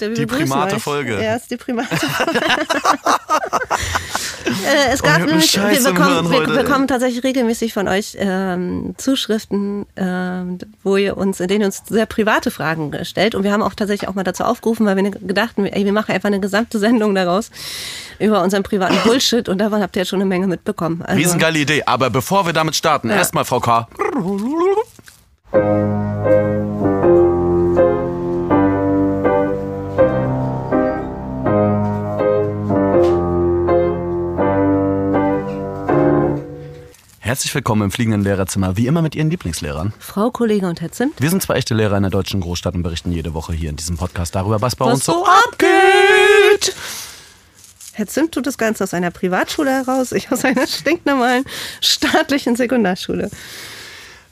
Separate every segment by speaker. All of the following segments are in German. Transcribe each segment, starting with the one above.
Speaker 1: Die primate Folge.
Speaker 2: Ja, ist die primate Folge. äh, es gab oh, nämlich, wir bekommen, wir bekommen tatsächlich regelmäßig von euch ähm, Zuschriften, ähm, wo ihr uns, in denen ihr uns sehr private Fragen stellt. Und wir haben auch tatsächlich auch mal dazu aufgerufen, weil wir gedacht haben, ey, wir machen einfach eine gesamte Sendung daraus über unseren privaten Bullshit. Und davon habt ihr jetzt schon eine Menge mitbekommen.
Speaker 1: Also, Riesengeile Idee. Aber bevor wir damit starten, ja. erstmal Frau K. Herzlich willkommen im fliegenden Lehrerzimmer, wie immer mit Ihren Lieblingslehrern.
Speaker 2: Frau Kollege und Herr Zimt.
Speaker 1: Wir sind zwei echte Lehrer in der deutschen Großstadt und berichten jede Woche hier in diesem Podcast darüber, was bei
Speaker 2: was
Speaker 1: uns
Speaker 2: so abgeht. Herr Zimt tut das Ganze aus einer Privatschule heraus, ich aus einer stinknormalen staatlichen Sekundarschule.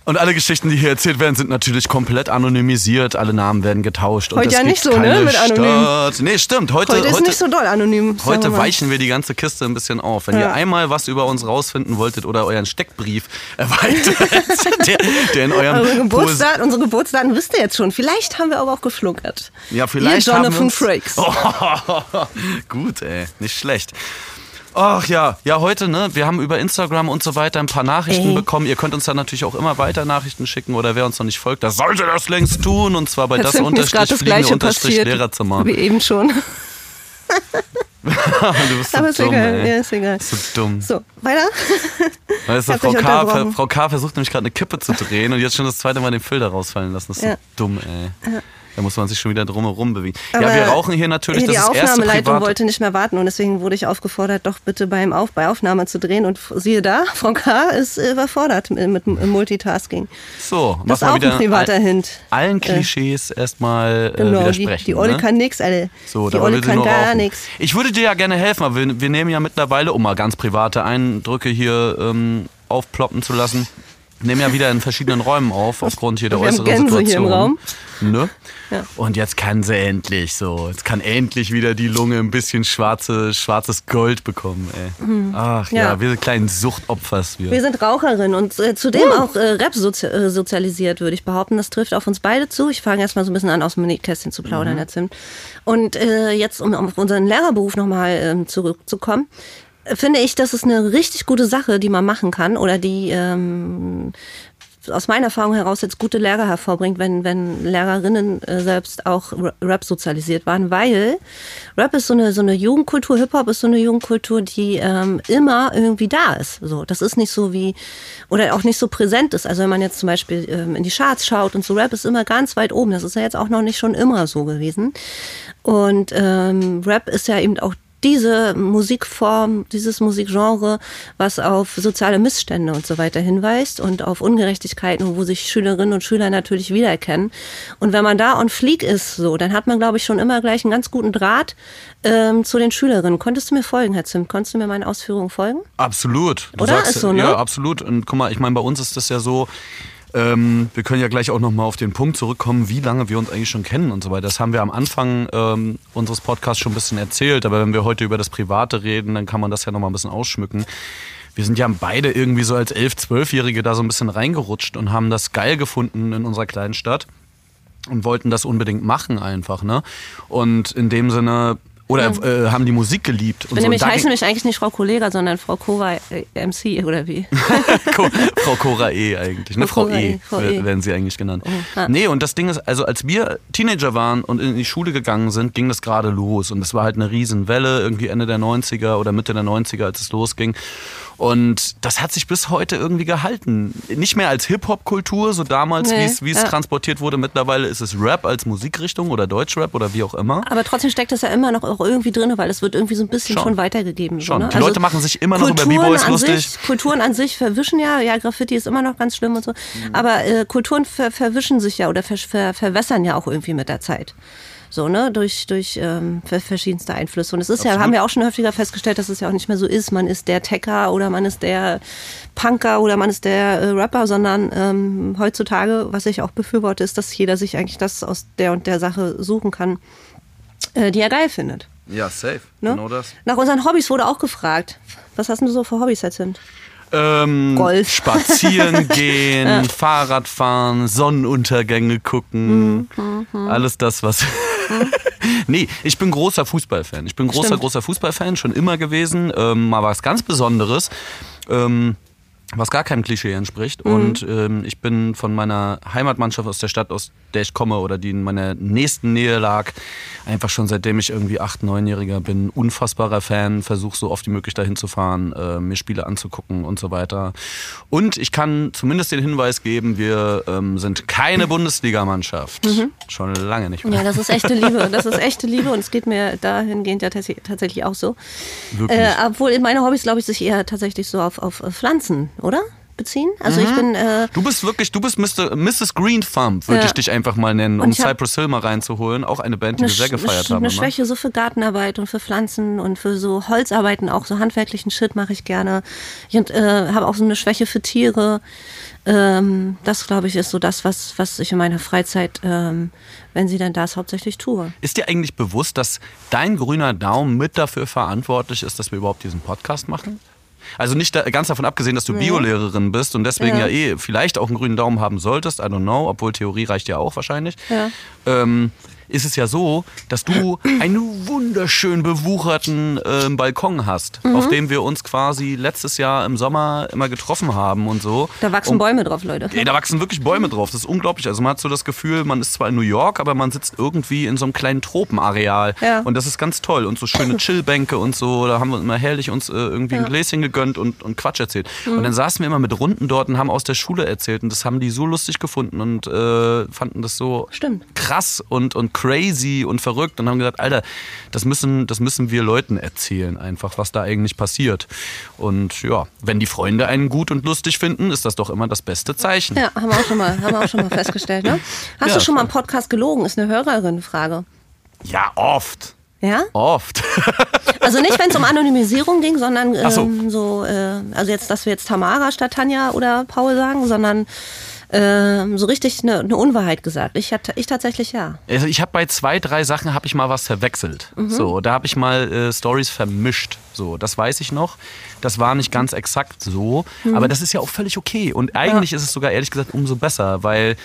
Speaker 1: Und alle Geschichten, die hier erzählt werden, sind natürlich komplett anonymisiert. Alle Namen werden getauscht.
Speaker 2: Heute ja nicht so, ne? Mit anonym.
Speaker 1: Nee, stimmt. Heute,
Speaker 2: heute ist heute, nicht so doll anonym.
Speaker 1: Heute wir weichen wir die ganze Kiste ein bisschen auf. Wenn ja. ihr einmal was über uns rausfinden wolltet oder euren Steckbrief erweitert, der, der, in eurem
Speaker 2: Eure Geburtsdaten, unsere Geburtsdaten wisst ihr jetzt schon. Vielleicht haben wir aber auch geflunkert.
Speaker 1: Ja, vielleicht
Speaker 2: ihr
Speaker 1: Jonathan haben wir uns,
Speaker 2: Frakes.
Speaker 1: Oh, gut, ey. Nicht schlecht. Ach ja, ja, heute, ne? Wir haben über Instagram und so weiter ein paar Nachrichten Ey. bekommen. Ihr könnt uns dann natürlich auch immer weiter Nachrichten schicken oder wer uns noch nicht folgt, der sollte das längst tun. Und zwar bei Jetzt das unterstrich das fliegende unterstrich Lehrerzimmer.
Speaker 2: Wie eben schon.
Speaker 1: du bist so Aber ist dumm,
Speaker 2: egal. Ja, ist egal.
Speaker 1: So dumm.
Speaker 2: So, weiter.
Speaker 1: Weißt du, Frau K, Frau K versucht nämlich gerade eine Kippe zu drehen und jetzt schon das zweite Mal den Filter rausfallen lassen. Das ist ja. so dumm, ey. Ja. Da muss man sich schon wieder drumherum bewegen. Aber ja, wir rauchen hier natürlich.
Speaker 2: Die
Speaker 1: das
Speaker 2: Aufnahmeleitung wollte nicht mehr warten und deswegen wurde ich aufgefordert, doch bitte beim Auf, bei Aufnahme zu drehen. Und siehe da, Frau K. ist überfordert mit, Multitasking.
Speaker 1: So,
Speaker 2: das ist auch ein privater Hint.
Speaker 1: Allen äh, Klischees äh, erstmal äh, genau, widersprechen.
Speaker 2: Die, die Olle
Speaker 1: ne?
Speaker 2: kann nichts, alle.
Speaker 1: So,
Speaker 2: die Olle kann gar nichts.
Speaker 1: Ich würde dir ja gerne helfen, aber wir, wir nehmen ja mittlerweile, um mal ganz private Eindrücke hier ähm, aufploppen zu lassen nehmen ja wieder in verschiedenen Räumen auf, aufgrund hier der wir äußeren haben Situation. Hier im Raum. Ne? Ja. Und jetzt kann sie endlich so. Jetzt kann endlich wieder die Lunge ein bisschen schwarze, schwarzes Gold bekommen. Ey. Mhm. Ach ja. ja. wir sind kleinen Suchtopfers.
Speaker 2: Wir, wir sind Raucherinnen und äh, zudem uh. auch äh, Rap sozi äh, sozialisiert, würde ich behaupten. Das trifft auf uns beide zu. Ich fange erstmal so ein bisschen an, aus dem Nähkästchen zu plaudern, mhm. Herr Zimt. Und äh, jetzt, um auf unseren Lehrerberuf nochmal ähm, zurückzukommen finde ich, das ist eine richtig gute Sache, die man machen kann oder die ähm, aus meiner Erfahrung heraus jetzt gute Lehrer hervorbringt, wenn, wenn Lehrerinnen äh, selbst auch Rap sozialisiert waren, weil Rap ist so eine, so eine Jugendkultur, Hip-Hop ist so eine Jugendkultur, die ähm, immer irgendwie da ist. So, das ist nicht so wie, oder auch nicht so präsent ist. Also wenn man jetzt zum Beispiel ähm, in die Charts schaut und so Rap ist immer ganz weit oben. Das ist ja jetzt auch noch nicht schon immer so gewesen. Und ähm, Rap ist ja eben auch diese Musikform, dieses Musikgenre, was auf soziale Missstände und so weiter hinweist und auf Ungerechtigkeiten, wo sich Schülerinnen und Schüler natürlich wiedererkennen. Und wenn man da on fleek ist, so, dann hat man, glaube ich, schon immer gleich einen ganz guten Draht ähm, zu den Schülerinnen. Konntest du mir folgen, Herr Zimt? Konntest du mir meine Ausführungen folgen?
Speaker 1: Absolut.
Speaker 2: Du Oder? Sagst, ist so, ne?
Speaker 1: Ja, absolut. Und guck mal, ich meine, bei uns ist das ja so, ähm, wir können ja gleich auch nochmal auf den Punkt zurückkommen, wie lange wir uns eigentlich schon kennen und so weiter. Das haben wir am Anfang ähm, unseres Podcasts schon ein bisschen erzählt, aber wenn wir heute über das Private reden, dann kann man das ja nochmal ein bisschen ausschmücken. Wir sind ja beide irgendwie so als elf, zwölfjährige da so ein bisschen reingerutscht und haben das geil gefunden in unserer kleinen Stadt und wollten das unbedingt machen einfach, ne? Und in dem Sinne oder äh, haben die Musik geliebt.
Speaker 2: Und so. nämlich heiße nämlich eigentlich nicht Frau Kollega, sondern Frau Kova äh, MC oder wie?
Speaker 1: Frau Cora E eigentlich, ne? Frau, Frau E, Frau e. werden sie eigentlich genannt. Oh, ah. Nee, und das Ding ist, also als wir Teenager waren und in die Schule gegangen sind, ging das gerade los. Und es war halt eine Riesenwelle, irgendwie Ende der 90er oder Mitte der 90er, als es losging. Und das hat sich bis heute irgendwie gehalten. Nicht mehr als Hip-Hop-Kultur, so damals, nee, wie es ja. transportiert wurde. Mittlerweile ist es Rap als Musikrichtung oder Deutschrap oder wie auch immer.
Speaker 2: Aber trotzdem steckt das ja immer noch irgendwie drin, weil es wird irgendwie so ein bisschen schon, schon weitergegeben.
Speaker 1: Schon. So, ne? Die also Leute machen sich immer noch Kulturen über B-Boys lustig.
Speaker 2: Sich, Kulturen an sich verwischen ja. Ja, Graffiti ist immer noch ganz schlimm und so. Mhm. Aber äh, Kulturen ver verwischen sich ja oder ver ver verwässern ja auch irgendwie mit der Zeit so, ne, durch, durch ähm, verschiedenste Einflüsse. Und es ist Absolut. ja, haben wir auch schon häufiger festgestellt, dass es ja auch nicht mehr so ist, man ist der Tecker oder man ist der Punker oder man ist der äh, Rapper, sondern ähm, heutzutage, was ich auch befürworte, ist, dass jeder sich eigentlich das aus der und der Sache suchen kann, äh, die er geil findet.
Speaker 1: Ja, safe. Ne? Genau das.
Speaker 2: Nach unseren Hobbys wurde auch gefragt. Was hast du so für Hobbys jetzt sind?
Speaker 1: Ähm, Golf. Spazieren gehen, ja. Fahrrad fahren, Sonnenuntergänge gucken. Mhm, mhm. Alles das, was nee, ich bin großer Fußballfan. Ich bin großer,
Speaker 2: Stimmt.
Speaker 1: großer Fußballfan, schon immer gewesen. Ähm, mal was ganz Besonderes. Ähm, was gar keinem Klischee entspricht.
Speaker 2: Mhm.
Speaker 1: Und ähm, ich bin von meiner Heimatmannschaft aus der Stadt, aus der ich komme oder die in meiner nächsten Nähe lag, einfach schon seitdem ich irgendwie acht, neunjähriger bin, unfassbarer Fan, versuche so oft wie möglich dahin zu fahren, äh, mir Spiele anzugucken und so weiter. Und ich kann zumindest den Hinweis geben, wir ähm, sind keine Bundesligamannschaft. Schon lange nicht mehr.
Speaker 2: Mhm. Ja, das ist echte Liebe. Das ist echte Liebe und es geht mir dahingehend ja tats- tatsächlich auch so.
Speaker 1: Wirklich.
Speaker 2: Äh, obwohl meine Hobbys, glaube ich, sich eher tatsächlich so auf, auf Pflanzen, oder? Beziehen. Also ich bin. Äh,
Speaker 1: Du bist wirklich, du bist Mr., Mrs. Green Thumb, würde
Speaker 2: Ja.
Speaker 1: ich dich einfach mal nennen, um Cypress Hill mal reinzuholen. Auch eine Band, die wir sehr gefeiert
Speaker 2: eine
Speaker 1: haben.
Speaker 2: Eine
Speaker 1: immer.
Speaker 2: Schwäche so für Gartenarbeit und für Pflanzen und für so Holzarbeiten, auch so handwerklichen Shit mache ich gerne. Ich äh, habe auch so eine Schwäche für Tiere. Ähm, das, glaube ich, ist so das, was, was ich in meiner Freizeit, ähm, wenn sie denn da ist, hauptsächlich tue.
Speaker 1: Ist dir eigentlich bewusst, dass dein grüner Daumen mit dafür verantwortlich ist, dass wir überhaupt diesen Podcast machen? Also nicht da, ganz davon abgesehen, dass du Biolehrerin bist und deswegen ja.
Speaker 2: Ja.
Speaker 1: eh vielleicht auch einen grünen Daumen haben solltest, I don't know, obwohl Theorie reicht ja auch wahrscheinlich.
Speaker 2: Ja.
Speaker 1: Ähm, ist es ja so, dass du einen wunderschön bewucherten ähm, Balkon hast,
Speaker 2: Mhm.
Speaker 1: auf dem wir uns quasi letztes Jahr im Sommer immer getroffen haben und so.
Speaker 2: Da wachsen
Speaker 1: Um-
Speaker 2: Bäume drauf, Leute.
Speaker 1: Ey, da wachsen wirklich Bäume drauf. Das ist unglaublich. Also man hat so das Gefühl, man ist zwar in New York, aber man sitzt irgendwie in so einem kleinen Tropenareal.
Speaker 2: Ja.
Speaker 1: Und das ist ganz toll. Und so schöne Chillbänke und so. Da haben wir immer herrlich uns äh, irgendwie ein Gläschen gegönnt und, und Quatsch erzählt.
Speaker 2: Mhm.
Speaker 1: Und dann saßen wir immer mit Runden dort und haben aus der Schule erzählt. Und das haben die so lustig gefunden und äh, fanden das so
Speaker 2: Stimmt.
Speaker 1: krass und, und crazy und verrückt. Und haben gesagt, Alter, das müssen, das müssen wir Leuten erzählen, einfach, was da eigentlich passiert. Und ja, wenn die Freunde einen gut und lustig finden, ist das doch immer das beste Zeichen.
Speaker 2: Ja, haben wir auch schon mal, haben wir auch schon mal festgestellt. Ne? Hast
Speaker 1: Ja,
Speaker 2: du schon mal im. Podcast gelogen? Ist eine Hörerin-Frage.
Speaker 1: Ja, oft.
Speaker 2: Ja?
Speaker 1: Oft.
Speaker 2: Also nicht, wenn es um Anonymisierung ging, sondern
Speaker 1: Ach so.
Speaker 2: ähm, so, äh, also jetzt, dass wir jetzt Tamara statt Tanja oder Paul sagen, sondern ähm, so richtig eine, eine Unwahrheit gesagt. Ich, hat- ich tatsächlich ja.
Speaker 1: Also ich habe bei zwei, drei Sachen habe ich mal was verwechselt. So, da habe ich mal äh, Stories vermischt. So, das weiß ich noch. Das war nicht ganz exakt so, aber das ist ja auch völlig okay. Und eigentlich ist es sogar ehrlich gesagt umso besser, weil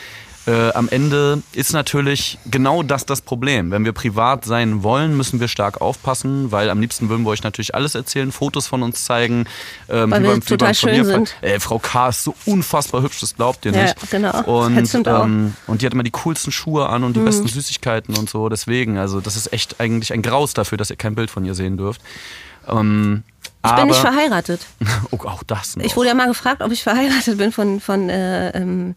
Speaker 1: äh, am Ende ist natürlich genau das das Problem. Wenn wir privat sein wollen, müssen wir stark aufpassen, weil am liebsten würden wir euch natürlich alles erzählen, Fotos von uns zeigen. Ähm,
Speaker 2: Weil wir
Speaker 1: beim-
Speaker 2: total schön
Speaker 1: Turnierfall.
Speaker 2: sind.
Speaker 1: Ey, Frau K. ist so unfassbar hübsch, das glaubt ihr
Speaker 2: Ja,
Speaker 1: nicht.
Speaker 2: genau.
Speaker 1: Und, ähm, und die hat immer die coolsten Schuhe an und die
Speaker 2: Mhm.
Speaker 1: besten Süßigkeiten und so. Deswegen, also das ist echt eigentlich ein Graus dafür, dass ihr kein Bild von ihr sehen dürft. Ähm,
Speaker 2: Ich bin nicht verheiratet.
Speaker 1: oh, auch das noch.
Speaker 2: Ich wurde ja mal gefragt, ob ich verheiratet bin von, von, äh, ähm,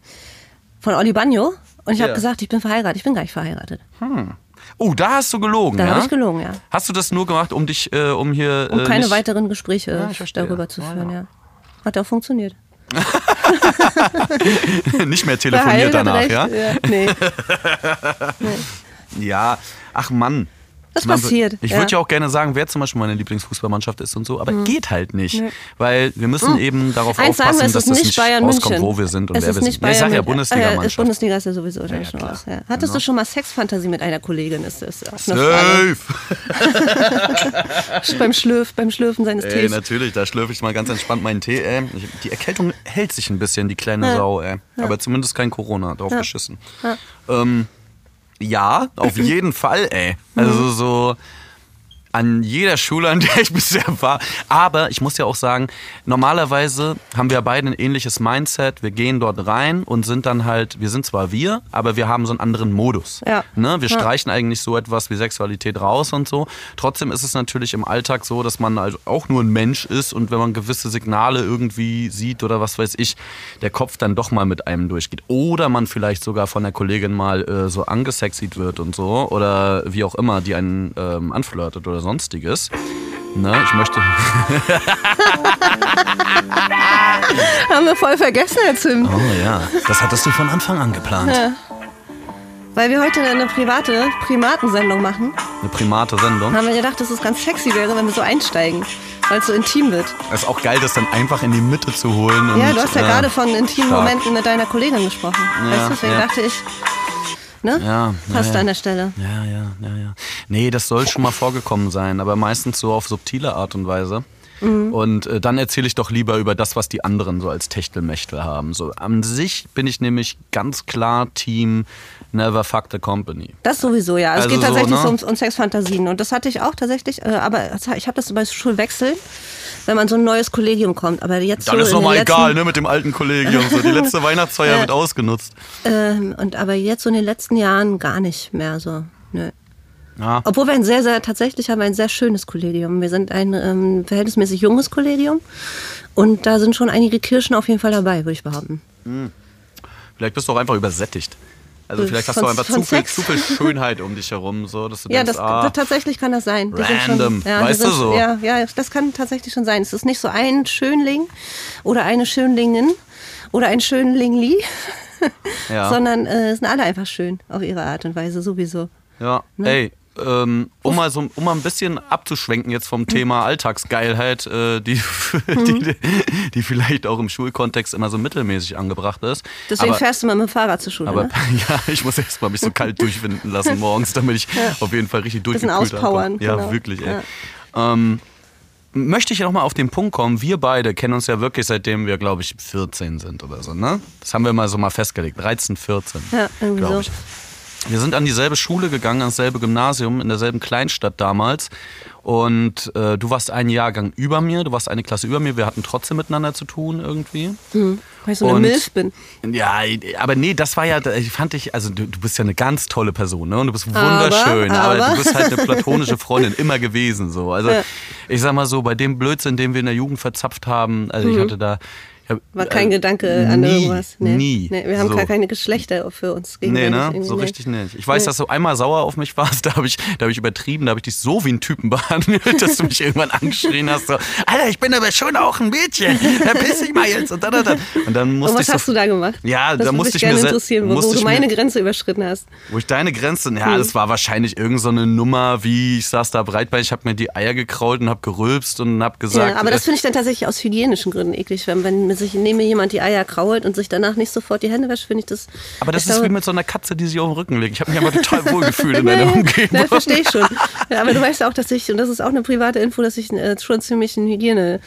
Speaker 2: von Oli Bagno. Und ich
Speaker 1: Ja.
Speaker 2: habe gesagt, ich bin verheiratet. Ich bin gar nicht verheiratet.
Speaker 1: oh, da hast du gelogen,
Speaker 2: Da
Speaker 1: ja?
Speaker 2: habe ich gelogen, ja.
Speaker 1: Hast du das nur gemacht, um dich, äh, um hier...
Speaker 2: Um
Speaker 1: äh,
Speaker 2: keine
Speaker 1: nicht,
Speaker 2: weiteren Gespräche
Speaker 1: Ja,
Speaker 2: darüber zu führen,
Speaker 1: ja.
Speaker 2: ja. Hat auch funktioniert.
Speaker 1: nicht mehr telefoniert danach,
Speaker 2: recht.
Speaker 1: ja?
Speaker 2: ja. Nee.
Speaker 1: Ja, ach Mann.
Speaker 2: Das
Speaker 1: Man-
Speaker 2: passiert,
Speaker 1: Ich
Speaker 2: ja.
Speaker 1: würde ja auch gerne sagen, wer zum Beispiel meine Lieblingsfußballmannschaft ist und so, aber geht halt nicht. Weil wir müssen eben darauf.
Speaker 2: Eins sagen
Speaker 1: aufpassen,
Speaker 2: es
Speaker 1: dass das
Speaker 2: nicht Bayern
Speaker 1: rauskommt,
Speaker 2: München.
Speaker 1: wo wir sind und
Speaker 2: es
Speaker 1: wer wir
Speaker 2: nicht
Speaker 1: sind. Ja, ich
Speaker 2: Bayern
Speaker 1: sag ja
Speaker 2: München. Äh,
Speaker 1: Bundesligamannschaft.
Speaker 2: Bundesliga ist ja sowieso
Speaker 1: ja,
Speaker 2: schon raus. Ja. Hattest
Speaker 1: Genau.
Speaker 2: du schon mal Sexfantasie mit einer Kollegin? Ist das.
Speaker 1: Safe!
Speaker 2: Beim, Schlürf, beim Schlürfen seines
Speaker 1: Ey,
Speaker 2: Tees.
Speaker 1: natürlich, da schlürfe ich mal ganz entspannt meinen Tee. Ey. Ich- Die Erkältung hält sich ein bisschen, die kleine
Speaker 2: Ja.
Speaker 1: Sau. Ey. Aber zumindest kein Corona, drauf geschissen.
Speaker 2: Ja.
Speaker 1: Ähm, ja, auf jeden Fall, ey.
Speaker 2: Mhm.
Speaker 1: Also so an jeder Schule, an der ich bisher war. Aber ich muss ja auch sagen, normalerweise haben wir beide ein ähnliches Mindset. Wir gehen dort rein und sind dann halt, wir sind zwar wir, aber wir haben so einen anderen Modus.
Speaker 2: Ja.
Speaker 1: Ne? Wir
Speaker 2: Ja.
Speaker 1: streichen eigentlich so etwas wie Sexualität raus und so. Trotzdem ist es natürlich im Alltag so, dass man also auch nur ein Mensch ist und wenn man gewisse Signale irgendwie sieht oder was weiß ich, der Kopf dann doch mal mit einem durchgeht. Oder man vielleicht sogar von der Kollegin mal äh, so angesexied wird und so oder wie auch immer, die einen ähm, anflirtet oder sonstiges. Ne, ich möchte.
Speaker 2: Haben wir voll vergessen, Herr Zimt.
Speaker 1: Oh ja, das hattest du von Anfang an geplant.
Speaker 2: Weil wir heute eine private Primatensendung machen,
Speaker 1: Eine primate Sendung.
Speaker 2: haben wir gedacht, dass es ganz sexy wäre, wenn wir so einsteigen. Weil es so intim wird.
Speaker 1: Es ist auch geil, das dann einfach in die Mitte zu holen. Und,
Speaker 2: ja, du hast ja
Speaker 1: äh,
Speaker 2: gerade von intimen
Speaker 1: stark.
Speaker 2: Momenten mit deiner Kollegin gesprochen.
Speaker 1: Ja,
Speaker 2: weißt du, deswegen
Speaker 1: ja.
Speaker 2: dachte ich, ne?
Speaker 1: Ja,
Speaker 2: Passt
Speaker 1: ja,
Speaker 2: an der Stelle.
Speaker 1: Ja, ja, ja, ja. Nee, das soll schon mal vorgekommen sein, aber meistens so auf subtile Art und Weise. Mhm. Und äh, dann erzähle ich doch lieber über das, was die anderen so als Techtelmechtel haben. So an sich bin ich nämlich ganz klar Team Never Fuck the Company.
Speaker 2: Das sowieso, ja. Also es geht
Speaker 1: so,
Speaker 2: tatsächlich
Speaker 1: ne?
Speaker 2: um, um Sexfantasien. Und das hatte ich auch tatsächlich, äh, aber ich habe das bei Schulwechseln, wenn man so ein neues Kollegium kommt. Aber jetzt
Speaker 1: Dann
Speaker 2: so
Speaker 1: ist nochmal egal, ne, mit dem alten Kollegium. So, die letzte Weihnachtsfeier
Speaker 2: Ja.
Speaker 1: wird ausgenutzt.
Speaker 2: Ähm, und aber jetzt so in den letzten Jahren gar nicht mehr so. Nö.
Speaker 1: Ja.
Speaker 2: Obwohl wir ein sehr, sehr, tatsächlich haben wir ein sehr schönes Kollegium. Wir sind ein ähm, verhältnismäßig junges Kollegium. Und da sind schon einige Kirschen auf jeden Fall dabei, würde ich behaupten.
Speaker 1: Vielleicht bist du auch einfach übersättigt. Also
Speaker 2: Äh,
Speaker 1: vielleicht hast
Speaker 2: von-
Speaker 1: du einfach zu viel, zu viel Schönheit um dich herum, so dass du
Speaker 2: Ja,
Speaker 1: denkst,
Speaker 2: das,
Speaker 1: ah,
Speaker 2: das tatsächlich kann das sein. Sind
Speaker 1: Random,
Speaker 2: ja, wir
Speaker 1: weißt du
Speaker 2: sind,
Speaker 1: so?
Speaker 2: Ja, ja, das kann tatsächlich schon sein. Es ist nicht so ein Schönling oder eine Schönlingin oder ein Schönlingli,
Speaker 1: ja.
Speaker 2: sondern äh, sind alle einfach schön auf ihre Art und Weise sowieso.
Speaker 1: Ja,
Speaker 2: Ne?
Speaker 1: ey, ähm, um, mal so, um mal ein bisschen abzuschwenken jetzt vom Thema Alltagsgeilheit, äh, die,
Speaker 2: Mhm.
Speaker 1: die, die vielleicht auch im Schulkontext immer so mittelmäßig angebracht ist.
Speaker 2: Deswegen
Speaker 1: aber,
Speaker 2: fährst du mal mit dem Fahrrad zur Schule.
Speaker 1: aber
Speaker 2: ne?
Speaker 1: ja, ich muss erst mal mich so kalt durchwinden lassen morgens, damit ich auf jeden Fall richtig durchgekühlt
Speaker 2: auspowern,
Speaker 1: ankomme. Ja,
Speaker 2: genau.
Speaker 1: wirklich, ey. Ähm, möchte ich noch mal auf den Punkt kommen, wir beide kennen uns ja wirklich seitdem wir, glaube ich, 14 sind oder so, ne? Das haben wir mal so mal festgelegt, 13, 14,
Speaker 2: Ja, irgendwie
Speaker 1: glaube
Speaker 2: so.
Speaker 1: Wir sind an dieselbe Schule gegangen, ans selbe Gymnasium, in derselben Kleinstadt damals. Und äh, du warst einen Jahrgang über mir, du warst eine Klasse über mir. Wir hatten trotzdem miteinander zu tun irgendwie.
Speaker 2: Weil ich so eine
Speaker 1: Und-
Speaker 2: Milf bin.
Speaker 1: Ja, aber nee, das war ja, ich fand dich, also du, du bist ja eine ganz tolle Person, ne? Und du bist wunderschön, aber,
Speaker 2: aber-
Speaker 1: du bist halt eine platonische Freundin immer gewesen, so. Also
Speaker 2: Ja.
Speaker 1: ich sag mal so, bei dem Blödsinn, den wir in der Jugend verzapft haben, also ich hatte da. Ich.
Speaker 2: War kein
Speaker 1: äh,
Speaker 2: Gedanke an
Speaker 1: nie,
Speaker 2: irgendwas. Nee.
Speaker 1: Nie.
Speaker 2: Nee, wir haben
Speaker 1: so.
Speaker 2: gar keine Geschlechter für uns
Speaker 1: Nee, ne? So
Speaker 2: nee.
Speaker 1: richtig nicht. Ich weiß, dass du einmal sauer auf mich warst, da habe ich, da hab ich übertrieben, da habe ich dich so wie einen Typen behandelt, dass du mich irgendwann angeschrien hast, so, Alter, ich bin aber schon auch ein Mädchen, verpiss dich mal jetzt und dann, dann. Und dann musste
Speaker 2: Und was
Speaker 1: ich
Speaker 2: hast
Speaker 1: so,
Speaker 2: du da gemacht?
Speaker 1: Ja, da musste ich
Speaker 2: gerne
Speaker 1: mir
Speaker 2: interessieren, wo, wo du
Speaker 1: ich
Speaker 2: meine
Speaker 1: mir-
Speaker 2: Grenze überschritten hast.
Speaker 1: wo ich deine Grenze, ja, das war wahrscheinlich irgend so eine Nummer, wie ich saß da breitbeinig, ich habe mir die Eier gekrault und habe gerülpst und habe gesagt,
Speaker 2: Ja, aber das
Speaker 1: äh,
Speaker 2: finde ich dann tatsächlich aus hygienischen Gründen eklig. Wenn, wenn sich mir jemand die Eier krault und sich danach nicht sofort die Hände wäscht, finde ich das.
Speaker 1: aber das ist
Speaker 2: glaube-
Speaker 1: wie mit so einer Katze, die sich auf den Rücken legt. Ich habe mich aber total wohlgefühlt in deiner Umgebung.
Speaker 2: Ja, verstehe ich schon. Ja, aber du weißt auch, dass ich, und das ist auch eine private Info, dass ich äh, schon ziemlich einen Hygiene.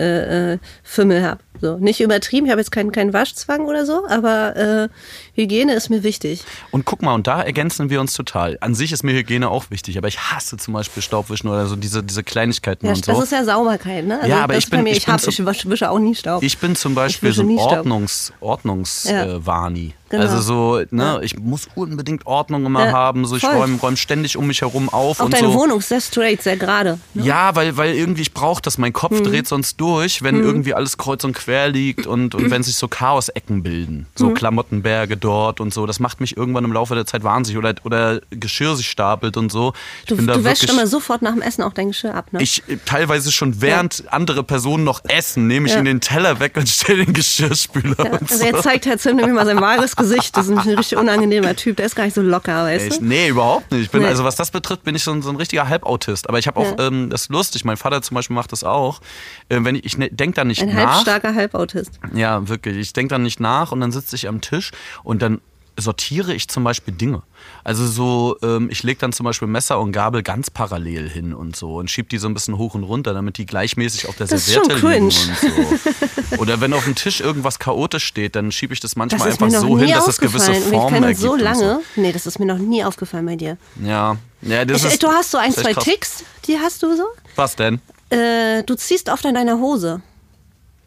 Speaker 2: Äh, äh, Fimmel habe. So, nicht übertrieben, ich habe jetzt keinen, keinen Waschzwang oder so, aber äh, Hygiene ist mir wichtig.
Speaker 1: Und guck mal, und da ergänzen wir uns total. An sich ist mir Hygiene auch wichtig, aber ich hasse zum Beispiel Staubwischen oder so diese, diese Kleinigkeiten
Speaker 2: Ja,
Speaker 1: und
Speaker 2: das
Speaker 1: so.
Speaker 2: ist ja Sauberkeit, ne?
Speaker 1: Ja, aber
Speaker 2: das
Speaker 1: ich bin-
Speaker 2: mir,
Speaker 1: ich
Speaker 2: ich,
Speaker 1: bin
Speaker 2: hab,
Speaker 1: so-
Speaker 2: ich wische auch nie Staub.
Speaker 1: Ich bin zum Beispiel so ein
Speaker 2: Staub.
Speaker 1: Ordnungs,
Speaker 2: Ja.
Speaker 1: äh.
Speaker 2: Genau.
Speaker 1: Also so, ne,
Speaker 2: Ja.
Speaker 1: ich muss unbedingt Ordnung immer
Speaker 2: Ja,
Speaker 1: haben. So, ich räume räum ständig um mich herum auf
Speaker 2: auch
Speaker 1: und
Speaker 2: deine
Speaker 1: so.
Speaker 2: Wohnung ist sehr straight, sehr gerade. Ne?
Speaker 1: Ja, weil, weil irgendwie ich brauche das. Mein Kopf
Speaker 2: Mhm.
Speaker 1: dreht sonst durch, wenn irgendwie alles kreuz und quer liegt und, und wenn sich so Chaosecken bilden. So
Speaker 2: Mhm.
Speaker 1: Klamottenberge dort und so. Das macht mich irgendwann im Laufe der Zeit wahnsinnig. Oder, oder Geschirr sich stapelt und so. Ich
Speaker 2: Du,
Speaker 1: bin da
Speaker 2: du wäschst
Speaker 1: wirklich.
Speaker 2: immer sofort nach dem Essen auch dein Geschirr ab, ne?
Speaker 1: ich teilweise schon während andere Personen noch essen, nehme ich
Speaker 2: Ja.
Speaker 1: in den Teller weg und stelle den Geschirrspüler
Speaker 2: Ja,
Speaker 1: und
Speaker 2: also
Speaker 1: so.
Speaker 2: jetzt zeigt Herr Zim nämlich mal sein wahres Gesicht. Das ist ein richtig unangenehmer Typ. Der ist gar nicht so locker, weißt
Speaker 1: Echt?
Speaker 2: du?
Speaker 1: Nee, überhaupt nicht. Ich bin,
Speaker 2: Nee.
Speaker 1: Also was das betrifft, bin ich so ein, so ein richtiger Halbautist. Aber ich habe auch,
Speaker 2: Ja.
Speaker 1: ähm, das ist lustig, mein Vater zum Beispiel macht das auch. Äh, wenn ich ich ne, denke da nicht
Speaker 2: Ein
Speaker 1: nach.
Speaker 2: halbstarker Halbautist.
Speaker 1: Ja, wirklich. Ich denke dann nicht nach und dann sitze ich am Tisch und dann sortiere ich zum Beispiel Dinge. Also so, ähm, ich lege dann zum Beispiel Messer und Gabel ganz parallel hin und so und schieb die so ein bisschen hoch und runter, damit die gleichmäßig auf der
Speaker 2: Das
Speaker 1: Serviette liegen und so. Oder wenn auf dem Tisch irgendwas chaotisch steht, dann schiebe ich das
Speaker 2: Das
Speaker 1: manchmal
Speaker 2: mir
Speaker 1: einfach so hin, dass es gewisse Formen ergibt.
Speaker 2: so
Speaker 1: und
Speaker 2: lange. Nee, das ist mir noch nie aufgefallen bei dir.
Speaker 1: Ja, ja das
Speaker 2: Ich,
Speaker 1: ist,
Speaker 2: du hast so ein,
Speaker 1: das
Speaker 2: zwei
Speaker 1: krass.
Speaker 2: Ticks, die hast du so.
Speaker 1: Was denn?
Speaker 2: Äh, du ziehst oft an deiner Hose.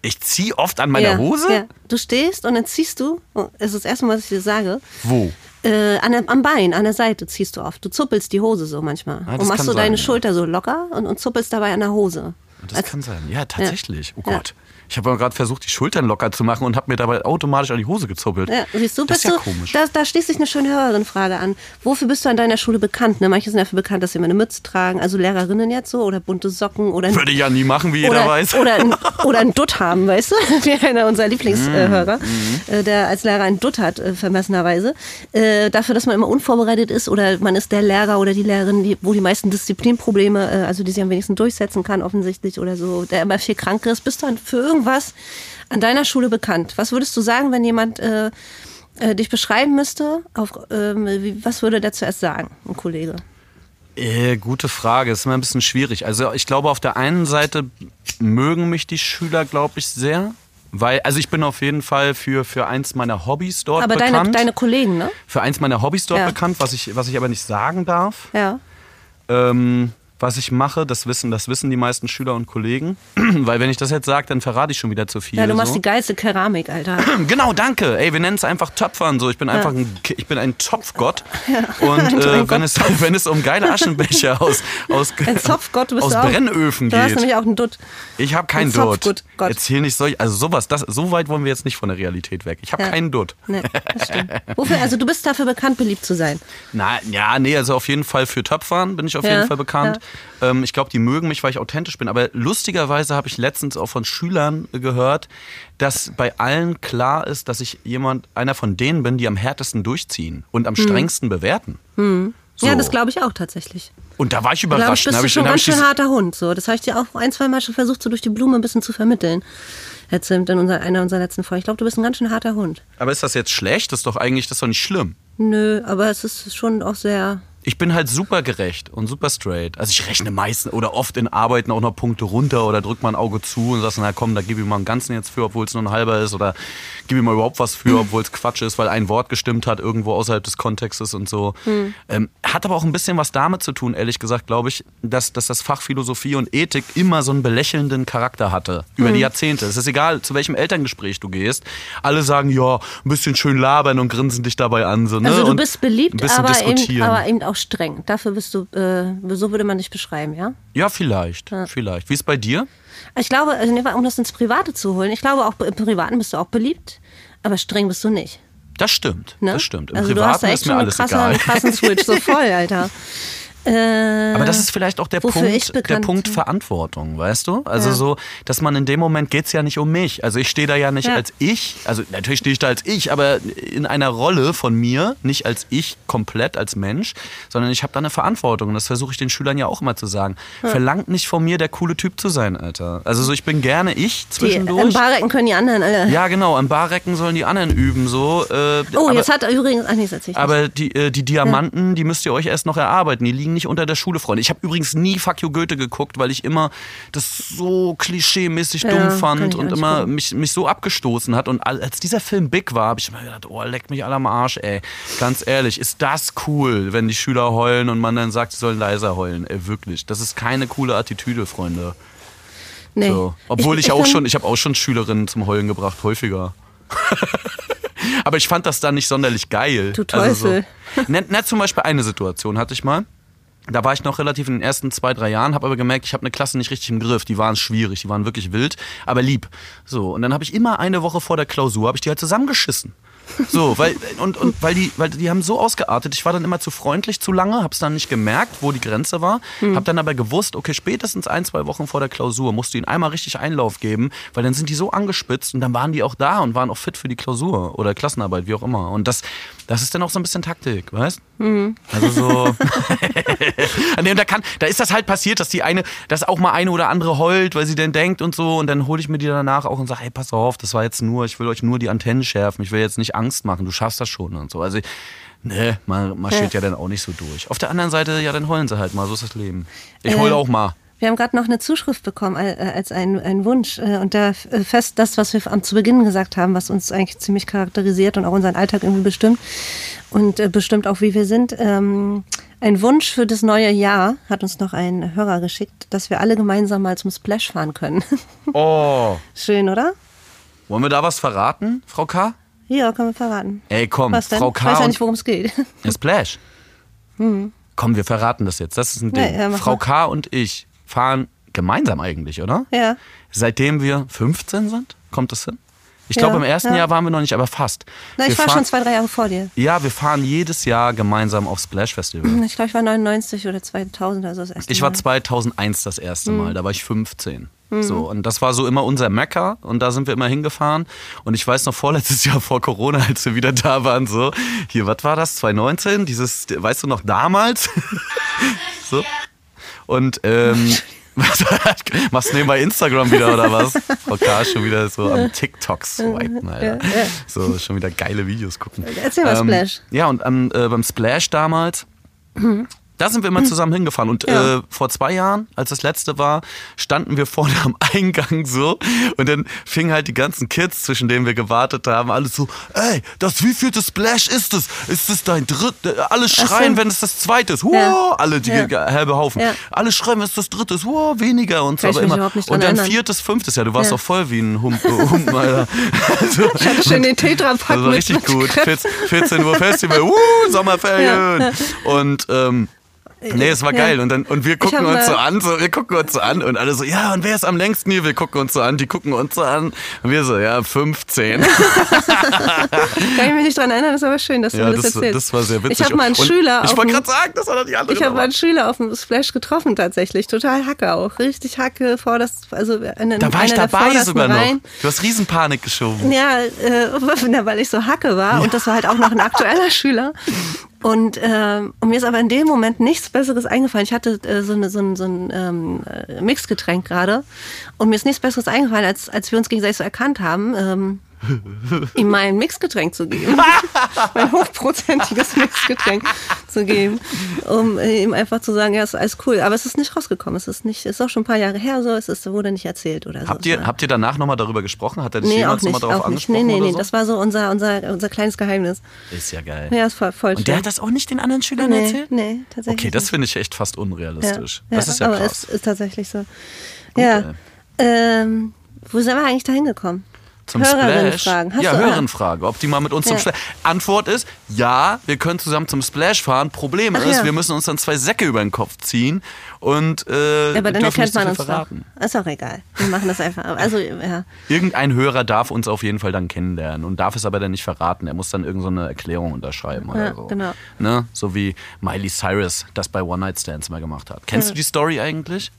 Speaker 1: Ich ziehe oft an meiner
Speaker 2: ja,
Speaker 1: Hose?
Speaker 2: Ja. Du stehst und dann ziehst du, oh, das ist das erste Mal, was ich dir sage,
Speaker 1: Wo?
Speaker 2: äh, an der, am Bein, an der Seite ziehst du oft. Du zuppelst die Hose so manchmal.
Speaker 1: Ah,
Speaker 2: und machst so
Speaker 1: sein,
Speaker 2: deine
Speaker 1: ja.
Speaker 2: Schulter so locker und, und zuppelst dabei an der Hose.
Speaker 1: Das
Speaker 2: Als-
Speaker 1: kann sein. Ja, tatsächlich. Oh
Speaker 2: Ja.
Speaker 1: Gott. Ich habe gerade versucht, die Schultern locker zu machen und habe mir dabei automatisch an die Hose gezuppelt.
Speaker 2: Ja, siehst du,
Speaker 1: das ist ja
Speaker 2: du,
Speaker 1: komisch.
Speaker 2: Da, da schließt sich eine schöne Hörerin-Frage an. Wofür bist du an deiner Schule bekannt? Ne? Manche sind dafür bekannt, dass sie immer eine Mütze tragen, also Lehrerinnen jetzt so, oder bunte Socken oder ein
Speaker 1: Würde ich ja nie machen, wie jeder
Speaker 2: oder,
Speaker 1: weiß.
Speaker 2: Oder ein, oder ein Dutt haben, weißt du? Wie einer unserer Lieblingshörer,
Speaker 1: Mhm.
Speaker 2: äh, der als Lehrer ein Dutt hat, äh, vermessenerweise. Äh, dafür, dass man immer unvorbereitet ist oder man ist der Lehrer oder die Lehrerin, die, wo die meisten Disziplinprobleme, äh, also die sie am wenigsten durchsetzen kann, offensichtlich oder so, der immer viel krank ist. Bist du an- für irgendwas an deiner Schule bekannt? Was würdest du sagen, wenn jemand äh, äh, dich beschreiben müsste? Auf, ähm, wie, was würde der zuerst sagen, ein Kollege?
Speaker 1: Äh, gute Frage, ist immer ein bisschen schwierig. Also ich glaube, auf der einen Seite mögen mich die Schüler, glaube ich, sehr. Weil, also ich bin auf jeden Fall für, für eins meiner Hobbys dort
Speaker 2: Aber
Speaker 1: bekannt.
Speaker 2: deine, deine Kollegen, ne?
Speaker 1: für eins meiner Hobbys dort
Speaker 2: Ja.
Speaker 1: bekannt, was ich, was ich aber nicht sagen darf.
Speaker 2: Ja.
Speaker 1: Ähm, was ich mache, das wissen, das wissen die meisten Schüler und Kollegen. Weil wenn ich das jetzt sage, dann verrate ich schon wieder zu viel.
Speaker 2: Ja, du machst
Speaker 1: so.
Speaker 2: die geilste Keramik, Alter.
Speaker 1: Genau, danke. Ey, wir nennen es einfach Töpfern so. Ich bin einfach ein, ich bin ein Topfgott. Und
Speaker 2: Ein
Speaker 1: äh, wenn, es, wenn es um geile Aschenbecher aus, aus,
Speaker 2: Ein Zopfgott bist
Speaker 1: aus
Speaker 2: du auch.
Speaker 1: Brennöfen
Speaker 2: Du hast
Speaker 1: geht.
Speaker 2: nämlich auch einen Dutt.
Speaker 1: Ich habe keinen
Speaker 2: ein
Speaker 1: Dutt.
Speaker 2: Gott.
Speaker 1: Erzähl nicht solch, also sowas, das, so weit wollen wir jetzt nicht von der Realität weg. Ich habe
Speaker 2: Ja.
Speaker 1: keinen Dutt.
Speaker 2: Nee, das stimmt. Wofür, also du bist dafür bekannt, beliebt zu sein.
Speaker 1: Na, ja, nee, also auf jeden Fall für Töpfern bin ich auf
Speaker 2: Ja,
Speaker 1: jeden Fall bekannt. Ähm, ich glaube, die mögen mich, weil ich authentisch bin. Aber lustigerweise habe ich letztens auch von Schülern gehört, dass bei allen klar ist, dass ich jemand, einer von denen bin, die am härtesten durchziehen und am strengsten bewerten. So.
Speaker 2: Hm. Ja, das glaube ich auch tatsächlich.
Speaker 1: Und da war ich
Speaker 2: Da
Speaker 1: überrascht.
Speaker 2: bist
Speaker 1: Dann hab
Speaker 2: du schon ganz schön harter Hund. So, das habe ich dir auch ein, zwei Mal schon versucht, so durch die Blume ein bisschen zu vermitteln. Herr Zimt, in unserer, einer unserer letzten Folgen. Ich glaube, du bist ein ganz schön harter Hund.
Speaker 1: aber ist das jetzt schlecht? Das ist doch eigentlich, das ist doch nicht schlimm.
Speaker 2: Nö, aber es ist schon auch sehr.
Speaker 1: Ich bin halt super gerecht und super straight. Also ich rechne meistens oder oft in Arbeiten auch noch Punkte runter oder drück mal ein Auge zu und sag, na komm, da gebe ich mal einen ganzen jetzt für, obwohl es nur ein halber ist oder gebe ich mal überhaupt was für, obwohl es Quatsch ist, weil ein Wort gestimmt hat irgendwo außerhalb des Kontextes und so. Ähm, hat aber auch ein bisschen was damit zu tun, ehrlich gesagt, glaube ich, dass, dass das Fach Philosophie und Ethik immer so einen belächelnden Charakter hatte über die Jahrzehnte. Es ist egal, zu welchem Elterngespräch du gehst. Alle sagen, ja, ein bisschen schön labern und grinsen dich dabei an. So, ne?
Speaker 2: Also du bist beliebt, aber eben, aber eben auch streng. Dafür bist du, äh, so würde man dich beschreiben, ja?
Speaker 1: Ja, vielleicht. Vielleicht. Wie ist bei dir?
Speaker 2: Ich glaube, nee, um das ins Private zu holen, ich glaube auch im Privaten bist du auch beliebt, aber streng bist du nicht.
Speaker 1: Das stimmt.
Speaker 2: Ne?
Speaker 1: Das stimmt. Im
Speaker 2: also du hast
Speaker 1: Privaten
Speaker 2: da
Speaker 1: ist
Speaker 2: echt
Speaker 1: mir
Speaker 2: schon
Speaker 1: alles
Speaker 2: krasse,
Speaker 1: egal.
Speaker 2: einen krassen Switch, so voll, Alter. Äh,
Speaker 1: Aber das ist vielleicht auch der Punkt, der Punkt. Verantwortung, weißt du? Also
Speaker 2: Ja.
Speaker 1: so, dass man in dem Moment geht's ja nicht um mich. Also ich stehe da ja nicht
Speaker 2: Ja.
Speaker 1: als ich, also natürlich stehe ich da als ich, aber in einer Rolle von mir, nicht als ich komplett als Mensch, sondern ich habe da eine Verantwortung. Und das versuche ich den Schülern ja auch immer zu sagen. Verlangt nicht von mir, der coole Typ zu sein, Alter. Also so, ich bin gerne ich
Speaker 2: die,
Speaker 1: zwischendurch.
Speaker 2: Im Barrecken können die anderen alle.
Speaker 1: ja, genau, am Barrecken sollen die anderen üben, so. Äh,
Speaker 2: oh,
Speaker 1: aber-
Speaker 2: jetzt hat er übrigens, ach nee, das erzähl ich nicht.
Speaker 1: Aber die, äh, die Diamanten, die müsst ihr euch erst noch erarbeiten. Die liegen nicht unter der Schule, Freunde. Ich habe übrigens nie Fuck You Goethe geguckt, weil ich immer das so klischee-mäßig
Speaker 2: Ja,
Speaker 1: dumm fand
Speaker 2: ich auch
Speaker 1: und immer
Speaker 2: gucken.
Speaker 1: mich, mich so abgestoßen hat. Und al- als dieser Film big war, habe ich mir gedacht, oh, leck mich alle am Arsch, ey. Ganz ehrlich, ist das cool, wenn die Schüler heulen und man dann sagt, sie sollen leiser heulen. Ey, wirklich. Das ist keine coole Attitüde, Freunde.
Speaker 2: nee.
Speaker 1: So. Obwohl ich, auch
Speaker 2: bin-
Speaker 1: schon, ich habe auch schon Schülerinnen zum Heulen gebracht, häufiger. Aber ich fand das dann nicht sonderlich geil.
Speaker 2: Du
Speaker 1: Also
Speaker 2: Teufel.
Speaker 1: so. Na, na, zum Beispiel eine Situation hatte ich mal. Da war ich noch relativ in den ersten zwei, drei Jahren, habe aber gemerkt, ich habe eine Klasse nicht richtig im Griff. Die waren schwierig, die waren wirklich wild, aber lieb. So, und dann habe ich immer eine Woche vor der Klausur, habe ich die halt zusammengeschissen. So, weil, und, und weil die, weil die haben so ausgeartet, ich war dann immer zu freundlich zu lange, hab's dann nicht gemerkt, wo die Grenze war, hab dann aber gewusst, okay, spätestens ein, zwei Wochen vor der Klausur musst du ihnen einmal richtig Einlauf geben, weil dann sind die so angespitzt und dann waren die auch da und waren auch fit für die Klausur oder Klassenarbeit, wie auch immer. Und das, das ist dann auch so ein bisschen Taktik, weißt? Also so. Und da, kann, da ist das halt passiert, dass die eine, dass auch mal eine oder andere heult, weil sie denn denkt und so. Und dann hole ich mir die danach auch und sage, hey, pass auf, das war jetzt nur, ich will euch nur die Antennen schärfen, ich will jetzt nicht Angst machen, du schaffst das schon und so. Also, ne, man marschiert ja. dann auch nicht so durch. Auf der anderen Seite, ja, dann heulen sie halt mal, so ist das Leben. Ich
Speaker 2: Äh,
Speaker 1: heule auch mal.
Speaker 2: Wir haben gerade noch eine Zuschrift bekommen äh, als ein, ein Wunsch. äh, Und da äh, fest das, was wir am zu Beginn gesagt haben, was uns eigentlich ziemlich charakterisiert und auch unseren Alltag irgendwie bestimmt und äh, bestimmt auch, wie wir sind. Ähm, ein Wunsch für das neue Jahr hat uns noch ein Hörer geschickt, dass wir alle gemeinsam mal zum Splash fahren können.
Speaker 1: Oh.
Speaker 2: Schön, oder?
Speaker 1: Wollen wir da was verraten, Frau K?
Speaker 2: Ja, können wir verraten.
Speaker 1: Ey, komm,
Speaker 2: Was denn?
Speaker 1: Frau
Speaker 2: Ich
Speaker 1: K.
Speaker 2: weiß ja
Speaker 1: und
Speaker 2: nicht, worum es geht.
Speaker 1: Ja, Splash. Komm, wir verraten das jetzt. Das ist ein Ding.
Speaker 2: Ja, ja,
Speaker 1: Frau. K. und ich fahren gemeinsam eigentlich, oder?
Speaker 2: ja.
Speaker 1: Seitdem wir 15 sind, kommt das hin? Ich
Speaker 2: Ja,
Speaker 1: glaube, im ersten
Speaker 2: ja.
Speaker 1: Jahr waren wir noch nicht, aber fast.
Speaker 2: Na, ich
Speaker 1: wir
Speaker 2: war
Speaker 1: fahren,
Speaker 2: schon zwei, drei Jahre vor dir.
Speaker 1: Ja, wir fahren jedes Jahr gemeinsam auf Splash Festival.
Speaker 2: Ich glaube, ich war 99 oder 2000, also das erste
Speaker 1: Ich war
Speaker 2: Mal.
Speaker 1: 2001 das erste
Speaker 2: Mhm.
Speaker 1: Mal, da war ich 15. So, und das war so immer unser Mecker und da sind wir immer hingefahren. Und ich weiß noch vorletztes Jahr vor Corona, als wir wieder da waren, so, hier, was war das, 2019? Dieses, weißt du noch, damals? so. Und, ähm, was, machst du nebenbei Instagram wieder oder was? Frau K. schon wieder so am TikTok swipen, Alter. So, schon wieder geile Videos gucken.
Speaker 2: Erzähl mal
Speaker 1: Ähm,
Speaker 2: Splash.
Speaker 1: Ja, und am, äh, beim Splash damals, Da sind wir immer zusammen hingefahren. Und
Speaker 2: Ja.
Speaker 1: äh, vor zwei Jahren, als das letzte war, standen wir vorne am Eingang so. Und dann fingen halt die ganzen Kids, zwischen denen wir gewartet haben, alles so, ey, das wievielte Splash ist es? Ist es dein drittes? Alle schreien,
Speaker 2: so.
Speaker 1: wenn es das zweite ist. Wow,
Speaker 2: Ja.
Speaker 1: alle, die
Speaker 2: Ja.
Speaker 1: halbe Haufen.
Speaker 2: Ja.
Speaker 1: Alle schreien, wenn es das dritte ist. Wow, weniger und so. Aber immer. und dann
Speaker 2: erinnern.
Speaker 1: viertes, fünftes. Ja, du warst auch voll wie ein Hump, äh, Humpen, Alter. Also,
Speaker 2: Ich hatte schön den Tetrapack
Speaker 1: das war
Speaker 2: mit-
Speaker 1: richtig
Speaker 2: mit
Speaker 1: gut.
Speaker 2: Kräften.
Speaker 1: 14, 14 Uhr Festival, uh, Sommerferien. Und ähm, nee, es war
Speaker 2: Ja.
Speaker 1: geil. Und dann und wir gucken uns so an, so, wir gucken uns so an und alle so, ja, und wer ist am längsten hier? Wir gucken uns so an, die gucken uns so an. Und wir so, ja, 15.
Speaker 2: Kann ich mich nicht dran erinnern, ist aber schön, dass du
Speaker 1: ja,
Speaker 2: mir das
Speaker 1: das,
Speaker 2: erzählst.
Speaker 1: das war sehr witzig.
Speaker 2: Ich habe mal einen
Speaker 1: und
Speaker 2: Schüler
Speaker 1: Ich
Speaker 2: auf
Speaker 1: wollte gerade sagen, das war doch die andere.
Speaker 2: Ich habe mal einen Schüler auf dem Splash getroffen tatsächlich. Total Hacke auch. Richtig Hacke vor das, also in,
Speaker 1: da war ich dabei sogar noch.
Speaker 2: Reihen.
Speaker 1: Du hast Riesenpanik geschoben.
Speaker 2: Ja, äh, weil ich so Hacke war und das war halt auch noch ein aktueller Schüler. Und, ähm, und mir ist aber in dem Moment nichts Besseres eingefallen. Ich hatte äh, so, eine, so ein, so ein ähm, äh, Mixgetränk gerade und mir ist nichts Besseres eingefallen, als, als wir uns gegenseitig so erkannt haben, ähm, ihm mein Mixgetränk zu geben. mein hochprozentiges Mixgetränk zu geben, um äh, ihm einfach zu sagen, ja, ist alles cool. Aber es ist nicht rausgekommen. Es ist nicht, ist auch schon ein paar Jahre her so, es ist, wurde nicht erzählt oder so.
Speaker 1: Habt ihr, habt ihr danach nochmal darüber gesprochen? Hat er dich
Speaker 2: Nee,
Speaker 1: jemals nochmal darauf angesprochen?
Speaker 2: Nee, nee, nee,
Speaker 1: so?
Speaker 2: das war so unser, unser, unser kleines Geheimnis.
Speaker 1: ist ja geil.
Speaker 2: Ja, ist voll, voll
Speaker 1: Und der hat das auch nicht den anderen Schülern
Speaker 2: nee,
Speaker 1: erzählt?
Speaker 2: nee, tatsächlich.
Speaker 1: Okay, das finde ich echt fast unrealistisch.
Speaker 2: ja,
Speaker 1: das ist ja
Speaker 2: aber
Speaker 1: krass.
Speaker 2: es ist tatsächlich so. ja.
Speaker 1: ey.
Speaker 2: Ähm, wo sind wir eigentlich da hingekommen?
Speaker 1: Zum Splash.
Speaker 2: Hast
Speaker 1: ja. Hörerinnenfrage, ob die mal mit uns zum
Speaker 2: Ja.
Speaker 1: Splash. Antwort ist ja, wir können zusammen zum Splash fahren. Problem
Speaker 2: Ach
Speaker 1: ist,
Speaker 2: ja.
Speaker 1: wir müssen uns dann zwei Säcke über den Kopf ziehen und äh,
Speaker 2: Ja, aber dann erkennt man uns
Speaker 1: verraten.
Speaker 2: doch. Ist auch egal. Wir machen das einfach. Also, ja.
Speaker 1: Irgendein Hörer darf uns auf jeden Fall dann kennenlernen und darf es aber dann nicht verraten. Er muss dann irgendeine so eine Erklärung unterschreiben oder so.
Speaker 2: genau.
Speaker 1: Ne? So wie Miley Cyrus das bei One Night Stands mal gemacht hat. Kennst du die Story eigentlich?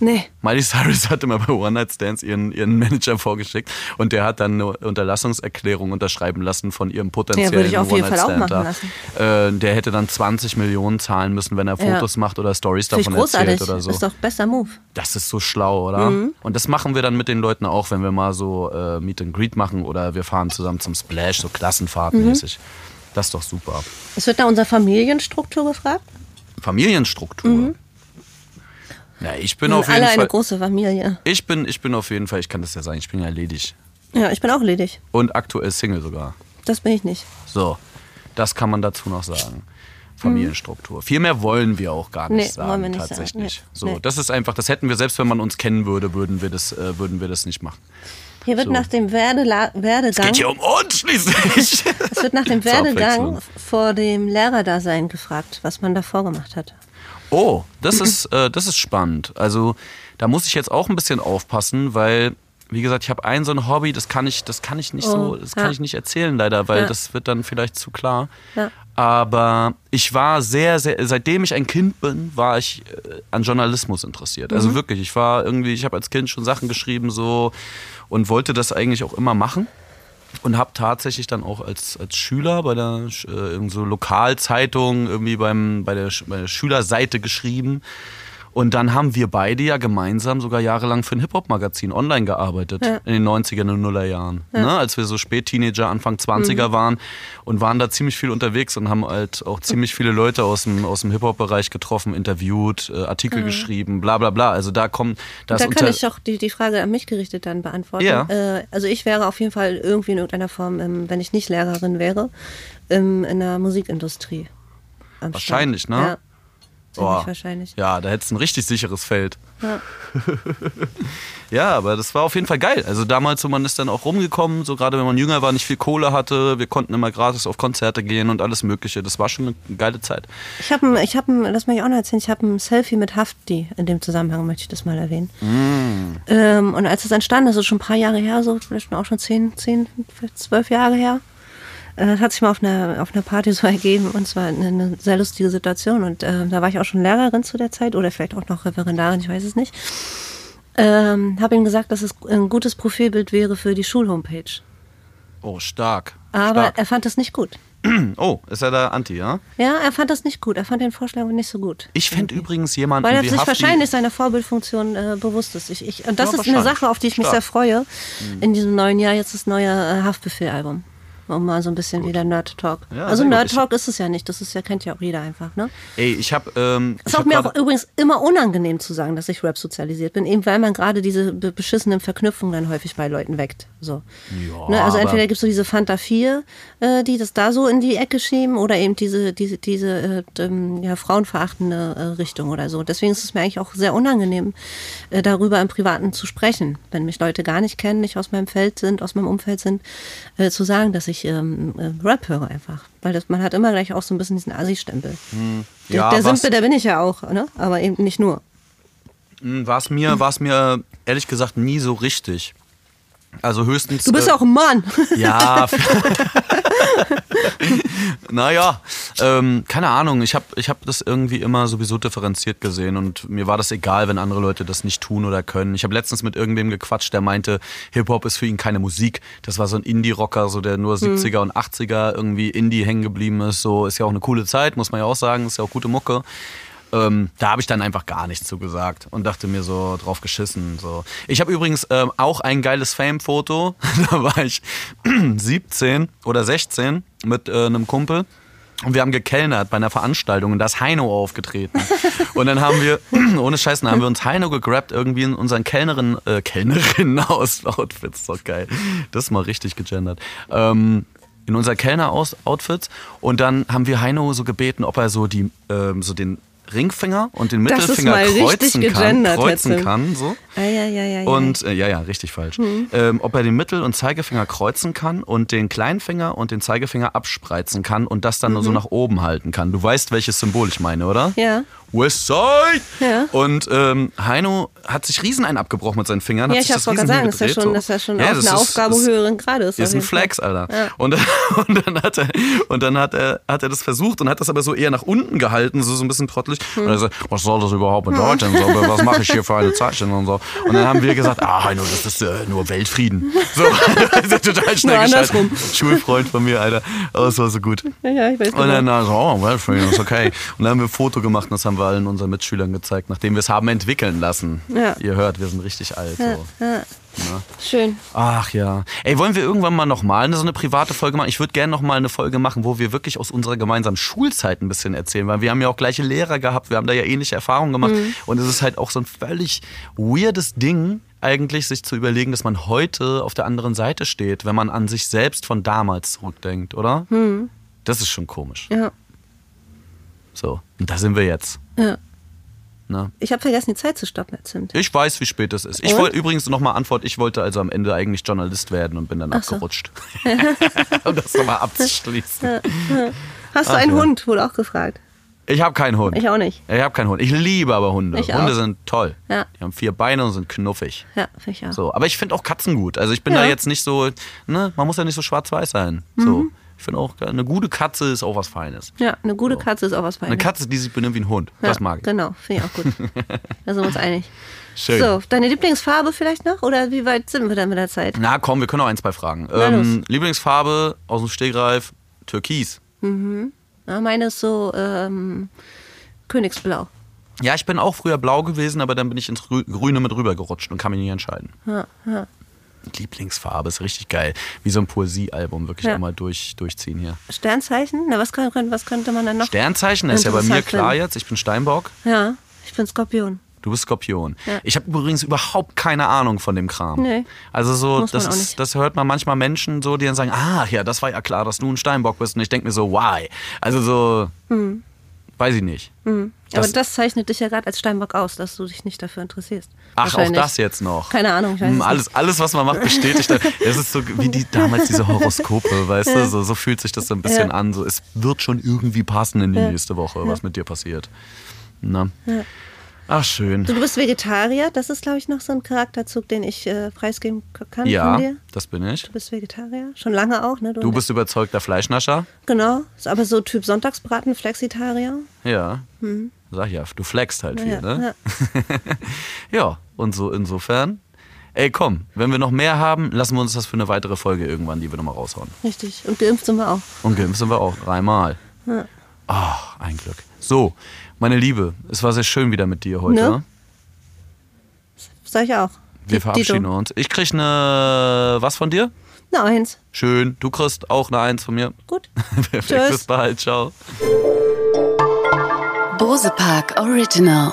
Speaker 2: Nee.
Speaker 1: Miley Cyrus hat immer bei One Night Stands ihren, ihren Manager vorgeschickt und der hat dann eine Unterlassungserklärung unterschreiben lassen von ihrem potenziellen
Speaker 2: Ja, würde ich auf jeden
Speaker 1: One Night
Speaker 2: Fall auch machen
Speaker 1: da. Äh, der hätte dann 20 Millionen zahlen müssen, wenn er
Speaker 2: Ja.
Speaker 1: Fotos macht oder Stories davon erzählt oder so.
Speaker 2: Ist doch bester Move.
Speaker 1: Das ist so schlau, oder?
Speaker 2: Mhm.
Speaker 1: Und das machen wir dann mit den Leuten auch, wenn wir mal so äh, Meet and Greet machen oder wir fahren zusammen zum Splash, so Klassenfahrtmäßig.
Speaker 2: Mhm.
Speaker 1: Das ist doch super.
Speaker 2: Es wird nach unserer Familienstruktur gefragt.
Speaker 1: Familienstruktur. Ja, ich bin
Speaker 2: Wir
Speaker 1: auf jeden
Speaker 2: alle eine
Speaker 1: Fall.
Speaker 2: große Familie.
Speaker 1: Ich bin, ich bin auf jeden Fall, ich kann das ja sagen, ich bin ja ledig.
Speaker 2: Ja, ich bin auch ledig.
Speaker 1: Und aktuell Single sogar.
Speaker 2: Das bin ich nicht.
Speaker 1: So, das kann man dazu noch sagen. Familienstruktur. Viel mehr wollen wir auch gar nicht
Speaker 2: Nee,
Speaker 1: sagen,
Speaker 2: wollen wir nicht sagen.
Speaker 1: tatsächlich.
Speaker 2: Nee,
Speaker 1: So,
Speaker 2: nee.
Speaker 1: das ist einfach, das hätten wir selbst, wenn man uns kennen würde, würden wir das, äh, würden wir das nicht machen.
Speaker 2: Hier wird
Speaker 1: So.
Speaker 2: nach dem Werdela Werdegang.
Speaker 1: Geht hier um uns schließlich.
Speaker 2: Es wird nach dem Werdegang vor dem Lehrerdasein gefragt, was man davor gemacht hat.
Speaker 1: Oh, das ist, äh, das ist spannend. Also da muss ich jetzt auch ein bisschen aufpassen, weil, wie gesagt, ich habe ein so ein Hobby, das kann ich, das kann ich nicht so,
Speaker 2: Oh,
Speaker 1: das kann
Speaker 2: ja.
Speaker 1: ich nicht erzählen leider, weil
Speaker 2: Ja.
Speaker 1: das wird dann vielleicht zu klar.
Speaker 2: Ja.
Speaker 1: Aber ich war sehr, sehr, seitdem ich ein Kind bin, war ich äh, an Journalismus interessiert.
Speaker 2: Mhm.
Speaker 1: Also wirklich, ich war irgendwie, ich habe als Kind schon Sachen geschrieben so und wollte das eigentlich auch immer machen. Und habe tatsächlich dann auch als, als Schüler bei der äh, so Lokalzeitung irgendwie beim, bei, der, bei der Schülerseite geschrieben. Und dann haben wir beide ja gemeinsam sogar jahrelang für ein Hip-Hop-Magazin online gearbeitet
Speaker 2: Ja.
Speaker 1: in den 90er und Nullerjahren. Ne? Als wir so Spät-Teenager, Anfang 20er
Speaker 2: Mhm.
Speaker 1: waren und waren da ziemlich viel unterwegs und haben halt auch ziemlich viele Leute aus dem, aus dem Hip-Hop-Bereich getroffen, interviewt, äh, Artikel geschrieben, bla bla bla. Also da kommt das
Speaker 2: da kann ich auch die, die Frage an mich gerichtet dann beantworten.
Speaker 1: Ja.
Speaker 2: Äh, also ich wäre auf jeden Fall irgendwie in irgendeiner Form, ähm, wenn ich nicht Lehrerin wäre, ähm, in der Musikindustrie.
Speaker 1: Wahrscheinlich, ne?
Speaker 2: Ja, ziemlich
Speaker 1: Boah.
Speaker 2: wahrscheinlich.
Speaker 1: Ja, da hättest du ein richtig sicheres Feld.
Speaker 2: Ja.
Speaker 1: Ja, aber das war auf jeden Fall geil. Also damals, so man ist dann auch rumgekommen, so gerade wenn man jünger war, nicht viel Kohle hatte, wir konnten immer gratis auf Konzerte gehen und alles Mögliche. Das war schon eine geile Zeit.
Speaker 2: Ich habe, ich hab, ein- das möchte ich auch noch erzählen, ich habe ein Selfie mit Hafti in dem Zusammenhang, möchte ich das mal erwähnen.
Speaker 1: Mm.
Speaker 2: Ähm, und als es entstanden ist, ist schon ein paar Jahre her, so vielleicht auch schon zehn, zehn, zwölf Jahre her, äh, hat sich mal auf einer, auf einer Party so ergeben und zwar eine, eine sehr lustige Situation. Und äh, da war ich auch schon Lehrerin zu der Zeit oder vielleicht auch noch Referendarin, ich weiß es nicht. Ähm, habe ihm gesagt, dass es ein gutes Profilbild wäre für die Schulhomepage.
Speaker 1: Oh, stark.
Speaker 2: Aber
Speaker 1: stark.
Speaker 2: er fand es nicht gut.
Speaker 1: Oh, ist er da Anti, ja?
Speaker 2: Ja, er fand das nicht gut. Er fand den Vorschlag nicht so gut.
Speaker 1: Ich fände übrigens jemanden
Speaker 2: Weil er sich wahrscheinlich seiner Vorbildfunktion äh, bewusst ist. Ich, ich, und das
Speaker 1: Ja,
Speaker 2: ist eine. Sache, auf die ich mich
Speaker 1: Stark.
Speaker 2: sehr freue. In diesem neuen Jahr jetzt das neue äh, Haftbefehl-Album. Um mal so ein bisschen wieder Nerd Talk.
Speaker 1: Ja,
Speaker 2: also
Speaker 1: gut.
Speaker 2: Nerd Talk ist es ja nicht, das ist ja, kennt ja auch jeder einfach, ne?
Speaker 1: Ey, ich habe. Ähm, ich
Speaker 2: Ist auch mir auch übrigens immer unangenehm zu sagen, dass ich Rap sozialisiert bin, eben weil man gerade diese be- beschissenen Verknüpfungen dann häufig bei Leuten weckt. So.
Speaker 1: Ja,
Speaker 2: ne, also entweder gibt es so diese Fanta 4, äh, die das da so in die Ecke schieben, oder eben diese, diese, diese äh, ähm, ja, frauenverachtende äh, Richtung oder so. Deswegen ist es mir eigentlich auch sehr unangenehm, äh, darüber im Privaten zu sprechen, wenn mich Leute gar nicht kennen, nicht aus meinem Feld sind, aus meinem Umfeld sind, äh, zu sagen, dass ich ähm, äh, Rap höre einfach. Weil das, man hat immer gleich auch so ein bisschen diesen Assi-Stempel. Der,
Speaker 1: Ja,
Speaker 2: der Simpe, der bin ich ja auch, ne? aber eben nicht nur.
Speaker 1: War es mir, war's mir ehrlich gesagt nie so richtig. Also höchstens.
Speaker 2: Du bist
Speaker 1: äh,
Speaker 2: auch ein Mann.
Speaker 1: Ja. naja, ähm, keine Ahnung. Ich habe ich hab das irgendwie immer sowieso differenziert gesehen und mir war das egal, wenn andere Leute das nicht tun oder können. Ich habe letztens mit irgendwem gequatscht, der meinte, Hip-Hop ist für ihn keine Musik. Das war so ein Indie-Rocker, so der nur 70er und 80er irgendwie Indie hängen geblieben ist. So ist ja auch eine coole Zeit, muss man ja auch sagen. Ist ja auch gute Mucke. Ähm, da habe ich dann einfach gar nichts zu gesagt und dachte mir so drauf geschissen. So. Ich habe übrigens ähm, auch ein geiles Fame-Foto. da war ich 17 oder 16 mit äh, einem Kumpel. Und wir haben gekellnert bei einer Veranstaltung und da ist Heino aufgetreten. Und dann haben wir, ohne Scheiß, dann haben wir uns Heino gegrabt irgendwie in unseren Kellnerin, äh, Kellnerinnen-Outfits. So geil. Das ist mal richtig gegendert. Ähm, in unser Kellner-Outfits. Und dann haben wir Heino so gebeten, ob er so die, ähm, so den Ringfinger und den Mittelfinger kreuzen kann. Kreuzen kann, so.
Speaker 2: Ah, ja, ja, ja, ja.
Speaker 1: Und äh, ja, ja, richtig falsch. Ähm, ob er den Mittel- und Zeigefinger kreuzen kann und den Kleinfinger und den Zeigefinger abspreizen kann und das dann nur so nach oben halten kann. Du weißt, welches Symbol ich meine, oder?
Speaker 2: Ja.
Speaker 1: Westside!
Speaker 2: Ja.
Speaker 1: Und ähm, Heino hat sich riesen einen abgebrochen mit seinen Fingern.
Speaker 2: Ja, ich hab's gerade sagen, das ist ja schon,
Speaker 1: so.
Speaker 2: das ist ja schon
Speaker 1: Ja,
Speaker 2: auch eine
Speaker 1: ist-
Speaker 2: Aufgabe
Speaker 1: ist-
Speaker 2: höheren Grades.
Speaker 1: ist ein. Flex, Alter.
Speaker 2: Ja.
Speaker 1: Und, und dann, hat er, und dann hat er, hat er das versucht und hat das aber so eher nach unten gehalten, so, so ein bisschen trottelig.
Speaker 2: Hm.
Speaker 1: Und er so, was soll das überhaupt bedeuten? So, was mache ich hier für eine Zeichnung und so. Und dann haben wir gesagt, ah, Heino, das ist äh, nur Weltfrieden. So, das ist total schnell geschaltet.
Speaker 2: andersrum.
Speaker 1: Schulfreund von mir, Alter. Oh, das war so gut.
Speaker 2: Ja, ich weiß
Speaker 1: Und dann
Speaker 2: genau.
Speaker 1: also, oh, Weltfrieden ist okay. Und dann haben wir ein Foto gemacht und das haben wir allen unseren Mitschülern gezeigt, nachdem wir es haben entwickeln lassen.
Speaker 2: Ja.
Speaker 1: Ihr hört, wir sind richtig alt. So.
Speaker 2: Ja. Schön.
Speaker 1: Ach ja. Ey, wollen wir irgendwann mal nochmal so eine private Folge machen? Ich würde gerne nochmal eine Folge machen, wo wir wirklich aus unserer gemeinsamen Schulzeit ein bisschen erzählen, weil wir haben ja auch gleiche Lehrer gehabt, wir haben da ja ähnliche Erfahrungen gemacht. Und es ist halt auch so ein völlig weirdes Ding, eigentlich sich zu überlegen, dass man heute auf der anderen Seite steht, wenn man an sich selbst von damals zurückdenkt, oder? Das ist schon komisch.
Speaker 2: Ja.
Speaker 1: So, und da sind wir jetzt.
Speaker 2: Ja.
Speaker 1: Ne?
Speaker 2: Ich habe vergessen, die Zeit zu stoppen, Herr Zimt.
Speaker 1: Ich weiß, wie spät es ist. Ich wollte übrigens nochmal Antwort, ich wollte also am Ende eigentlich Journalist werden und bin dann
Speaker 2: Ach so.
Speaker 1: abgerutscht. um das nochmal abzuschließen.
Speaker 2: Hast du
Speaker 1: Ach,
Speaker 2: einen
Speaker 1: ja.
Speaker 2: Hund? Wurde auch gefragt.
Speaker 1: Ich habe keinen Hund.
Speaker 2: Ich auch nicht.
Speaker 1: Ich habe keinen Hund. Ich liebe aber Hunde.
Speaker 2: Ich
Speaker 1: Hunde
Speaker 2: auch.
Speaker 1: sind toll.
Speaker 2: Ja.
Speaker 1: Die haben vier Beine und sind knuffig.
Speaker 2: Ja, finde ich auch.
Speaker 1: So, aber ich finde auch Katzen gut. Also ich bin
Speaker 2: Ja.
Speaker 1: da jetzt nicht so, ne, man muss ja nicht so schwarz-weiß sein.
Speaker 2: Mhm.
Speaker 1: So. Ich finde auch, eine gute Katze ist auch was Feines.
Speaker 2: Ja, eine gute Katze ist auch was Feines.
Speaker 1: Eine Katze, die sich benimmt wie ein Hund.
Speaker 2: ja,
Speaker 1: Das mag ich.
Speaker 2: Genau, finde ich auch gut. da sind wir uns einig.
Speaker 1: Schön.
Speaker 2: So, deine Lieblingsfarbe vielleicht noch? Oder wie weit sind wir dann mit der Zeit?
Speaker 1: Na komm, wir können auch ein, zwei fragen. Ähm. Lieblingsfarbe aus dem Stegreif, Türkis.
Speaker 2: Ja, meine ist so ähm, Königsblau.
Speaker 1: Ja, ich bin auch früher blau gewesen, aber dann bin ich ins Grü- Grüne mit rüber gerutscht und kann mich nicht entscheiden.
Speaker 2: Ja, ja.
Speaker 1: Lieblingsfarbe ist richtig geil. Wie so ein Poesiealbum, wirklich
Speaker 2: Ja.
Speaker 1: einmal durch, durchziehen hier.
Speaker 2: Sternzeichen? Na, was, kann, was könnte man dann noch?
Speaker 1: Sternzeichen ist ja bei mir klar jetzt. Ich bin Steinbock,
Speaker 2: Ja, ich bin Skorpion.
Speaker 1: du bist Skorpion.
Speaker 2: Ja.
Speaker 1: Ich habe übrigens überhaupt keine Ahnung von dem Kram.
Speaker 2: Nee.
Speaker 1: Also so, das, ist, das hört man manchmal Menschen so, die dann sagen, ah, ja, das war ja klar, dass du ein Steinbock bist. Und ich denke mir so, why? Also so, weiß ich nicht.
Speaker 2: Hm. Aber
Speaker 1: Das-
Speaker 2: zeichnet dich ja gerade als Steinbock aus, dass du dich nicht dafür interessierst.
Speaker 1: Ach, auch das jetzt noch.
Speaker 2: Keine Ahnung, ich weiß
Speaker 1: Hm,
Speaker 2: es
Speaker 1: alles, alles, was man macht, bestätigt. Es ist so wie die damals diese Horoskope, weißt du? So, so fühlt sich das so ein bisschen
Speaker 2: Ja.
Speaker 1: an. So, es wird schon irgendwie passen in die
Speaker 2: Ja.
Speaker 1: nächste Woche, was mit dir passiert. Na? Ach, schön.
Speaker 2: Du, du bist Vegetarier, das ist, glaube ich, noch so ein Charakterzug, den ich äh, preisgeben kann
Speaker 1: Ja,
Speaker 2: von dir.
Speaker 1: das bin ich.
Speaker 2: Du bist Vegetarier, schon lange auch, ne?
Speaker 1: Du bist überzeugter Fleischnascher?
Speaker 2: Genau, ist aber so Typ Sonntagsbraten, Flexitarier.
Speaker 1: Ja. Sag ja, du flexst halt viel,
Speaker 2: Ja,
Speaker 1: ne? Ja, und so insofern. Ey, komm, wenn wir noch mehr haben, lassen wir uns das für eine weitere Folge irgendwann, die wir nochmal raushauen.
Speaker 2: Richtig. Und geimpft sind wir auch.
Speaker 1: Und geimpft sind wir auch dreimal.
Speaker 2: Ja.
Speaker 1: Ach, ein Glück. So, meine Liebe, es war sehr schön wieder mit dir heute.
Speaker 2: Ne? ne? Sag ich auch.
Speaker 1: Wir
Speaker 2: Dito.
Speaker 1: verabschieden uns. Ich krieg eine was von dir?
Speaker 2: Eine Eins.
Speaker 1: Schön. Du kriegst auch eine Eins von mir.
Speaker 2: Gut.
Speaker 1: Perfekt. Tschüss. Bis bald. Ciao.
Speaker 3: Bose Park Original.